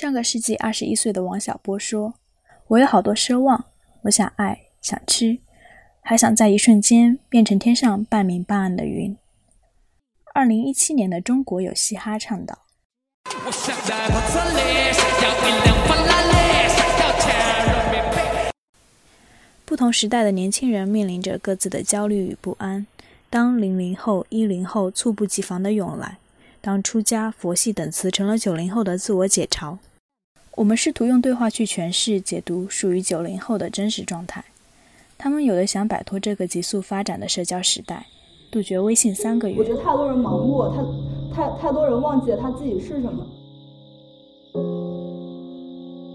上个世纪二十一岁的王小波说：“我有好多奢望，我想爱，想吃，还想在一瞬间变成天上半明半暗的云。”二零一七年的中国有嘻哈唱道：“不同时代的年轻人面临着各自的焦虑与不安。当零零后、一零后猝不及防的涌来。”当出家、佛系等词成了九零后的自我解嘲，我们试图用对话去诠释、解读属于九零后的真实状态。他们有的想摆脱这个急速发展的社交时代，杜绝微信三个月。我觉得太多人盲目，太太太多人忘记了他自己是什么。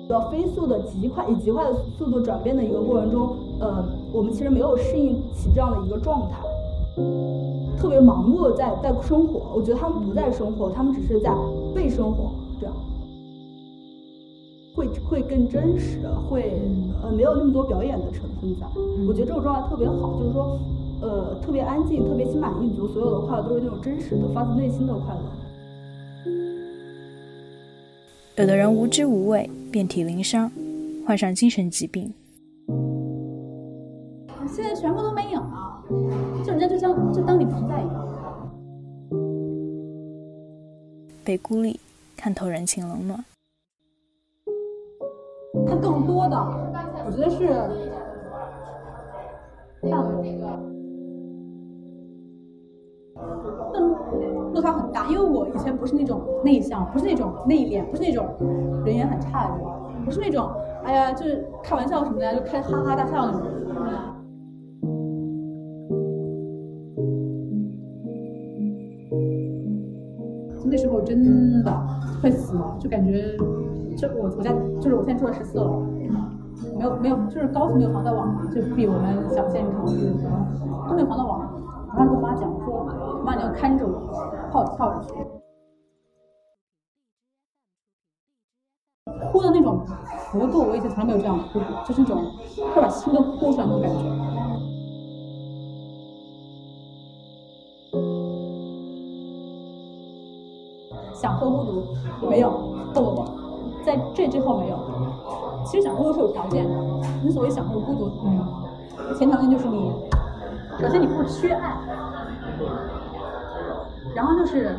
要飞速的、极快以极快的速度转变的一个过程中，呃，我们其实没有适应起这样的一个状态。特别盲目的在在生活，我觉得他们不在生活，他们只是在被生活，这样会会更真实，会呃没有那么多表演的成分在。我觉得这种状态特别好，就是说呃特别安静，特别心满意足，所有的快乐都是那种真实的、发自内心的快乐。有的人无知无畏，遍体鳞伤，患上精神疾病。现在全部都没影了。就人家就像就当你不在一样，被孤立，看透人情冷暖。他更多的，我觉得是，像，落差很大。因为我以前不是那种内向，不是那种内敛，不是那种人缘很差的人，不是那种哎呀就是开玩笑什么的就开哈哈大笑的那种。那时候真的快死了，就感觉，就我我家就是我现在住了十四楼，没有没有就是高层没有防盗网嘛，就比我们小县城就是都没有防盗网。然后跟我妈讲说，妈你要看着我，怕我跳下去。哭的那种幅度，我以前从来没有这样哭过，就是那种快把心都哭出来那种感觉。享受孤独没有，不不不，在这之后没有。其实享受是有条件的，你所谓享受孤独，前条件就是你，首先你不缺爱，然后就是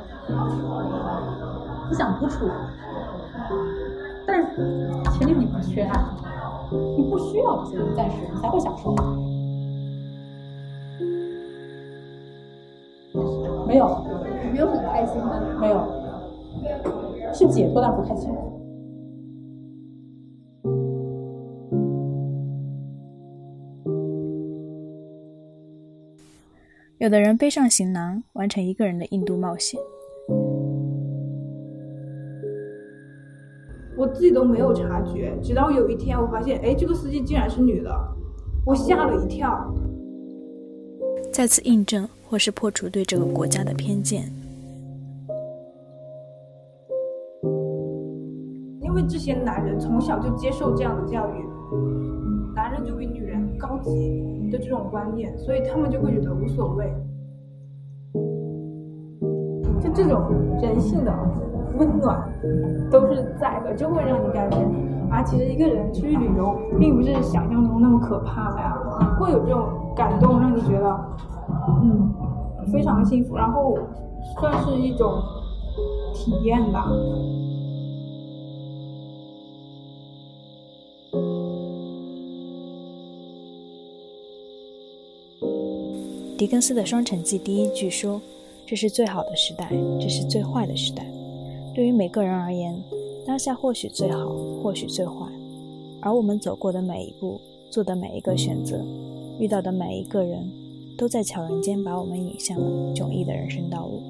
你想独处，但是前提是你不缺爱，你不需要这些暂时，你才会享受。没有，没有很开心吗？没有。是解脱，但不开心。有的人背上行囊，完成一个人的印度冒险。我自己都没有察觉，直到有一天我发现，哎，这个司机竟然是女的，我吓了一跳。再次印证或是破除对这个国家的偏见。因为这些男人从小就接受这样的教育，男人就比女人高级的这种观念，所以他们就会觉得无所谓。就这种人性的温暖都是在的，就会让你感觉啊，其实一个人出去旅游并不是想象中那么可怕的呀，会有这种感动，让你觉得嗯非常幸福，然后算是一种体验吧。狄更斯的《双城记》第一句说：“这是最好的时代，这是最坏的时代。对于每个人而言，当下或许最好，或许最坏。而我们走过的每一步，做的每一个选择，遇到的每一个人，都在悄然间把我们引向了迥异的人生道路。”